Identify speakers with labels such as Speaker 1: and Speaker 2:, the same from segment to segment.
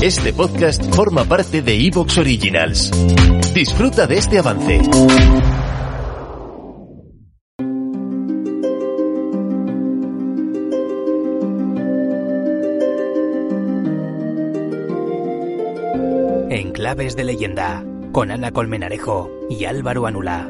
Speaker 1: Este podcast forma parte de Evox Originals. Disfruta de este avance.
Speaker 2: En Claves de Leyenda, con Ana Colmenarejo y Álvaro Anula.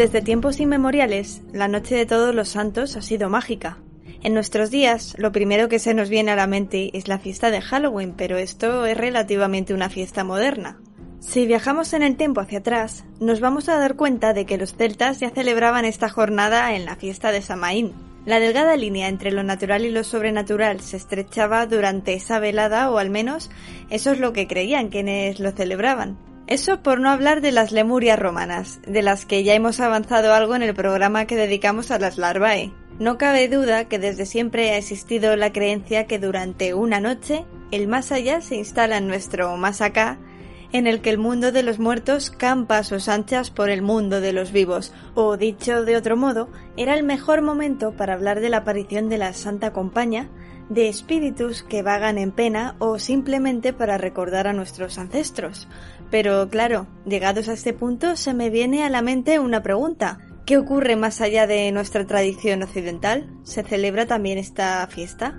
Speaker 3: Desde tiempos inmemoriales, la Noche de Todos los Santos ha sido mágica. En nuestros días, lo primero que se nos viene a la mente es la fiesta de Halloween, pero esto es relativamente una fiesta moderna. Si viajamos en el tiempo hacia atrás, nos vamos a dar cuenta de que los celtas ya celebraban esta jornada en la fiesta de Samaín. La delgada línea entre lo natural y lo sobrenatural se estrechaba durante esa velada, o al menos eso es lo que creían quienes lo celebraban. Eso por no hablar de las lemurias romanas, de las que ya hemos avanzado algo en el programa que dedicamos a las larvae. No cabe duda que desde siempre ha existido la creencia que durante una noche el más allá se instala en nuestro más acá, en el que el mundo de los muertos campa a sus anchas por el mundo de los vivos, o dicho de otro modo, era el mejor momento para hablar de la aparición de la Santa Compañía, de espíritus que vagan en pena o simplemente para recordar a nuestros ancestros. Pero claro, llegados a este punto se me viene a la mente una pregunta. ¿Qué ocurre más allá de nuestra tradición occidental? ¿Se celebra también esta fiesta?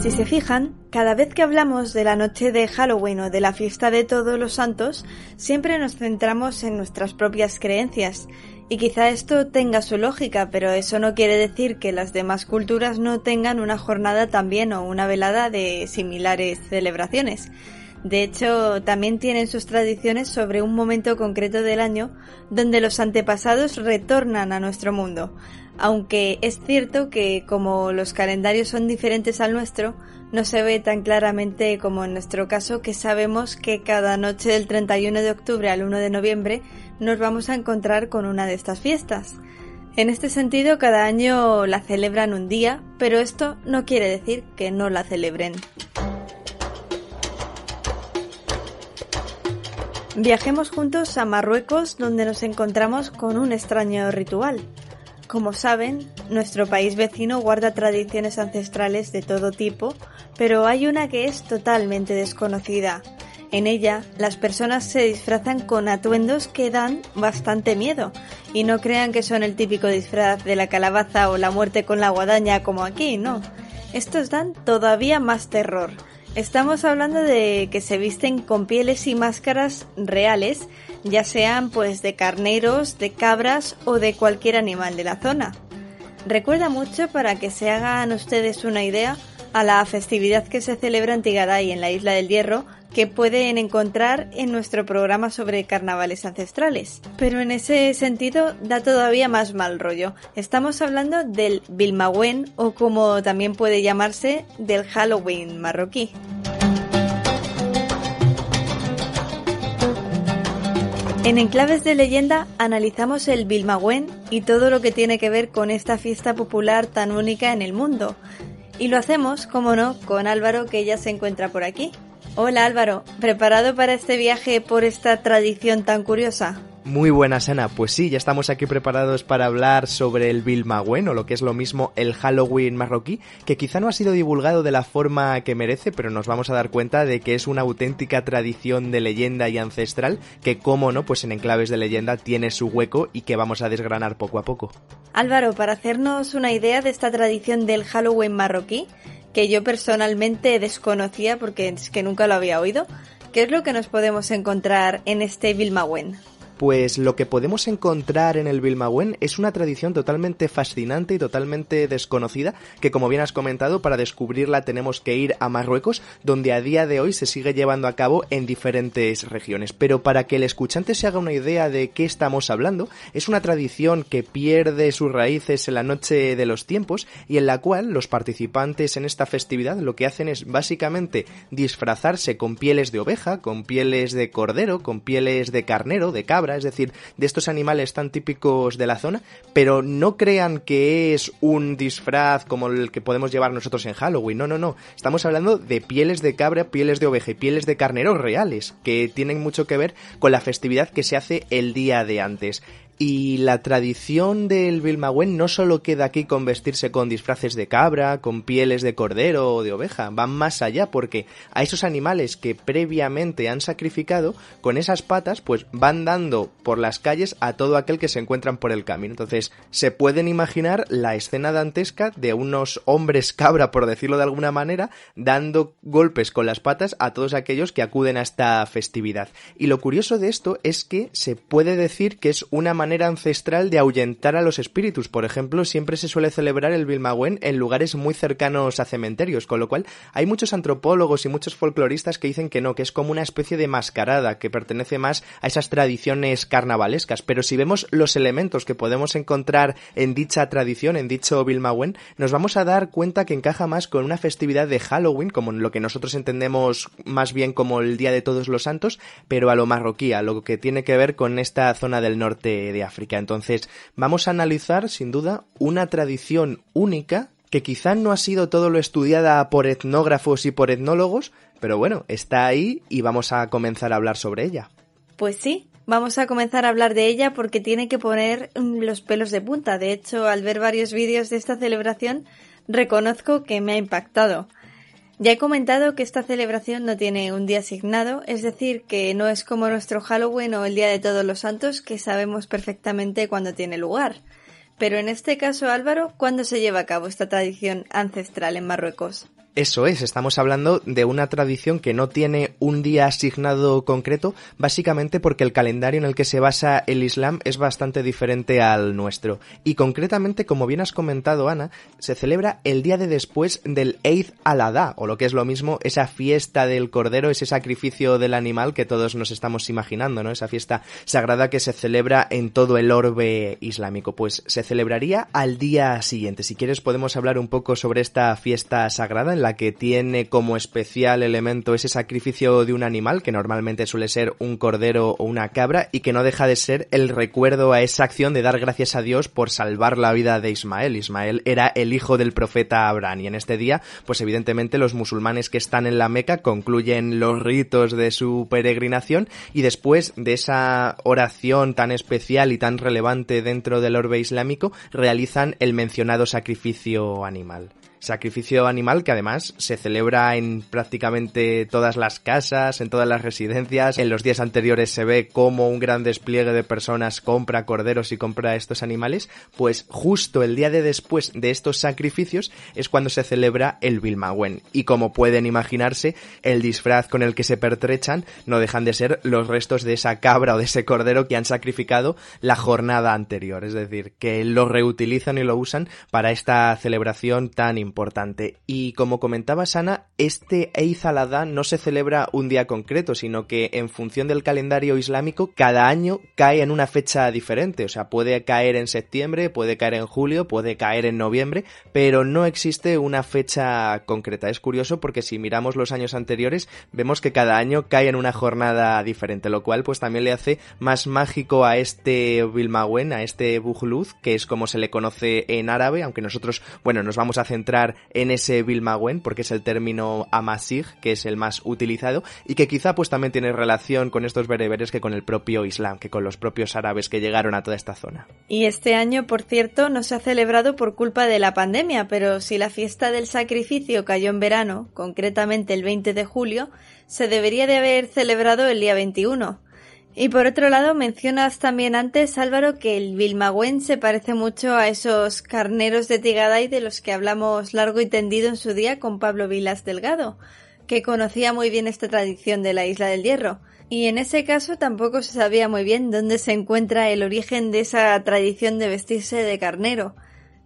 Speaker 3: Si se fijan, cada vez que hablamos de la noche de Halloween o de la fiesta de todos los santos, siempre nos centramos en nuestras propias creencias. Y quizá esto tenga su lógica, pero eso no quiere decir que las demás culturas no tengan una jornada también o una velada de similares celebraciones. De hecho, también tienen sus tradiciones sobre un momento concreto del año donde los antepasados retornan a nuestro mundo. Aunque es cierto que como los calendarios son diferentes al nuestro, no se ve tan claramente como en nuestro caso que sabemos que cada noche del 31 de octubre al 1 de noviembre nos vamos a encontrar con una de estas fiestas. En este sentido, cada año la celebran un día, pero esto no quiere decir que no la celebren. Viajemos juntos a Marruecos donde nos encontramos con un extraño ritual. Como saben, nuestro país vecino guarda tradiciones ancestrales de todo tipo, pero hay una que es totalmente desconocida. En ella, las personas se disfrazan con atuendos que dan bastante miedo, y no crean que son el típico disfraz de la calabaza o la muerte con la guadaña como aquí, no. Estos dan todavía más terror. Estamos hablando de que se visten con pieles y máscaras reales, ya sean pues de carneros, de cabras o de cualquier animal de la zona. Recuerda mucho para que se hagan ustedes una idea a la festividad que se celebra en Tigaday en la Isla del Hierro, que pueden encontrar en nuestro programa sobre carnavales ancestrales. Pero en ese sentido da todavía más mal rollo. Estamos hablando del Bilmawen o como también puede llamarse del Halloween marroquí. En Enclaves de Leyenda analizamos el Bilmawen y todo lo que tiene que ver con esta fiesta popular tan única en el mundo. Y lo hacemos, como no, con Álvaro que ya se encuentra por aquí. Hola Álvaro, ¿preparado para este viaje por esta tradición tan curiosa?
Speaker 4: Muy buenas, Ana. Pues sí, ya estamos aquí preparados para hablar sobre el Bilmagüen, o lo que es lo mismo el Halloween marroquí, que quizá no ha sido divulgado de la forma que merece, pero nos vamos a dar cuenta de que es una auténtica tradición de leyenda y ancestral que, como no, pues en enclaves de leyenda tiene su hueco y que vamos a desgranar poco a poco.
Speaker 3: Álvaro, para hacernos una idea de esta tradición del Halloween marroquí, que yo personalmente desconocía porque es que nunca lo había oído, ¿qué es lo que nos podemos encontrar en este Bilmagüen?
Speaker 4: Pues lo que podemos encontrar en el Bilmagüen es una tradición totalmente fascinante y totalmente desconocida, que como bien has comentado, para descubrirla tenemos que ir a Marruecos, donde a día de hoy se sigue llevando a cabo en diferentes regiones. Pero para que el escuchante se haga una idea de qué estamos hablando, es una tradición que pierde sus raíces en la noche de los tiempos y en la cual los participantes en esta festividad lo que hacen es básicamente disfrazarse con pieles de oveja, con pieles de cordero, con pieles de carnero, de cabra, es decir, de estos animales tan típicos de la zona, pero no crean que es un disfraz como el que podemos llevar nosotros en Halloween, no, no, no, estamos hablando de pieles de cabra, pieles de oveja y pieles de carneros reales, que tienen mucho que ver con la festividad que se hace el día de antes. Y la tradición del Bilmawen no solo queda aquí con vestirse con disfraces de cabra, con pieles de cordero o de oveja, van más allá porque a esos animales que previamente han sacrificado, con esas patas, pues van dando por las calles a todo aquel que se encuentran por el camino. Entonces, se pueden imaginar la escena dantesca de unos hombres cabra, por decirlo de alguna manera, dando golpes con las patas a todos aquellos que acuden a esta festividad. Y lo curioso de esto es que se puede decir que es una manera manera ancestral de ahuyentar a los espíritus. Por ejemplo, siempre se suele celebrar el Bilmagüen en lugares muy cercanos a cementerios, con lo cual hay muchos antropólogos y muchos folcloristas que dicen que no, que es como una especie de mascarada, que pertenece más a esas tradiciones carnavalescas. Pero si vemos los elementos que podemos encontrar en dicha tradición, en dicho Bilmagüen, nos vamos a dar cuenta que encaja más con una festividad de Halloween, como lo que nosotros entendemos más bien como el Día de Todos los Santos, pero a lo marroquí, a lo que tiene que ver con esta zona del norte África. Entonces, vamos a analizar, sin duda, una tradición única que quizá no ha sido todo lo estudiada por etnógrafos y por etnólogos, pero bueno, está ahí y vamos a comenzar a hablar sobre ella.
Speaker 3: Pues sí, vamos a comenzar a hablar de ella porque tiene que poner mm, los pelos de punta. De hecho, al ver varios vídeos de esta celebración, reconozco que me ha impactado. Ya he comentado que esta celebración no tiene un día asignado, es decir, que no es como nuestro Halloween o el Día de Todos los Santos, que sabemos perfectamente cuándo tiene lugar. Pero en este caso, Álvaro, ¿cuándo se lleva a cabo esta tradición ancestral en Marruecos?
Speaker 4: Eso es, estamos hablando de una tradición que no tiene un día asignado concreto, básicamente porque el calendario en el que se basa el Islam es bastante diferente al nuestro. Y concretamente, como bien has comentado, Ana, se celebra el día de después del Eid al-Adha, o lo que es lo mismo, esa fiesta del cordero, ese sacrificio del animal que todos nos estamos imaginando, ¿no? Esa fiesta sagrada que se celebra en todo el orbe islámico. Pues se celebraría al día siguiente. Si quieres podemos hablar un poco sobre esta fiesta sagrada en la que tiene como especial elemento ese sacrificio de un animal, que normalmente suele ser un cordero o una cabra, y que no deja de ser el recuerdo a esa acción de dar gracias a Dios por salvar la vida de Ismael. Ismael era el hijo del profeta Abraham, y en este día, pues evidentemente los musulmanes que están en la Meca concluyen los ritos de su peregrinación, y después de esa oración tan especial y tan relevante dentro del orbe islámico, realizan el mencionado sacrificio animal sacrificio animal que además se celebra en prácticamente todas las casas, en todas las residencias. En los días anteriores se ve como un gran despliegue de personas compra corderos y compra estos animales, pues justo el día de después de estos sacrificios es cuando se celebra el Bilmagüen. Y como pueden imaginarse, el disfraz con el que se pertrechan no dejan de ser los restos de esa cabra o de ese cordero que han sacrificado la jornada anterior. Es decir, que lo reutilizan y lo usan para esta celebración tan importante importante. Y como comentaba Sana, este Eid al-Adha no se celebra un día concreto, sino que en función del calendario islámico, cada año cae en una fecha diferente. O sea, puede caer en septiembre, puede caer en julio, puede caer en noviembre, pero no existe una fecha concreta. Es curioso porque si miramos los años anteriores, vemos que cada año cae en una jornada diferente, lo cual pues también le hace más mágico a este Bilmawen, a este Bujluz, que es como se le conoce en árabe, aunque nosotros, bueno, nos vamos a centrar en ese Bilmaguen, porque es el término Amasig, que es el más utilizado, y que quizá pues también tiene relación con estos bereberes que con el propio Islam, que con los propios árabes que llegaron a toda esta zona.
Speaker 3: Y este año, por cierto, no se ha celebrado por culpa de la pandemia, pero si la fiesta del sacrificio cayó en verano, concretamente el 20 de julio, se debería de haber celebrado el día 21. Y por otro lado, mencionas también antes, Álvaro, que el Vilmagüen se parece mucho a esos carneros de Tigaday de los que hablamos largo y tendido en su día con Pablo Vilas Delgado, que conocía muy bien esta tradición de la Isla del Hierro. Y en ese caso tampoco se sabía muy bien dónde se encuentra el origen de esa tradición de vestirse de carnero.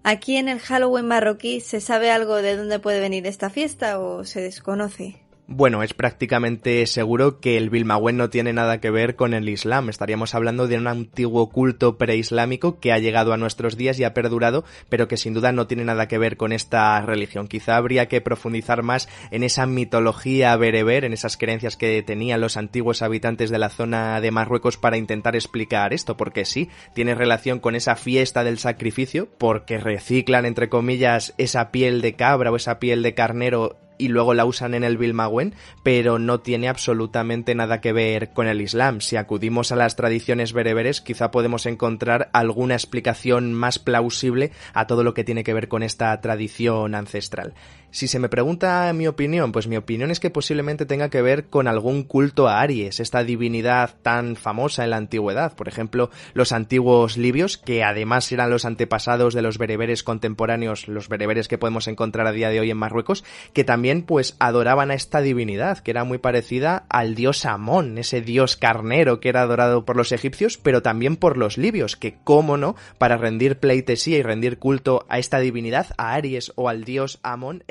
Speaker 3: Aquí en el Halloween marroquí se sabe algo de dónde puede venir esta fiesta o se desconoce.
Speaker 4: Bueno, es prácticamente seguro que el Bilmawen no tiene nada que ver con el Islam. Estaríamos hablando de un antiguo culto preislámico que ha llegado a nuestros días y ha perdurado, pero que sin duda no tiene nada que ver con esta religión. Quizá habría que profundizar más en esa mitología bereber, en esas creencias que tenían los antiguos habitantes de la zona de Marruecos para intentar explicar esto, porque sí, tiene relación con esa fiesta del sacrificio, porque reciclan, entre comillas, esa piel de cabra o esa piel de carnero y luego la usan en el Bilmawen, pero no tiene absolutamente nada que ver con el Islam. Si acudimos a las tradiciones bereberes, quizá podemos encontrar alguna explicación más plausible a todo lo que tiene que ver con esta tradición ancestral. Si se me pregunta mi opinión, pues mi opinión es que posiblemente tenga que ver con algún culto a Aries, esta divinidad tan famosa en la antigüedad. Por ejemplo, los antiguos libios, que además eran los antepasados de los bereberes contemporáneos, los bereberes que podemos encontrar a día de hoy en Marruecos, que también pues adoraban a esta divinidad, que era muy parecida al dios Amón, ese dios carnero que era adorado por los egipcios, pero también por los libios, que cómo no, para rendir pleitesía y rendir culto a esta divinidad, a Aries o al dios Amón,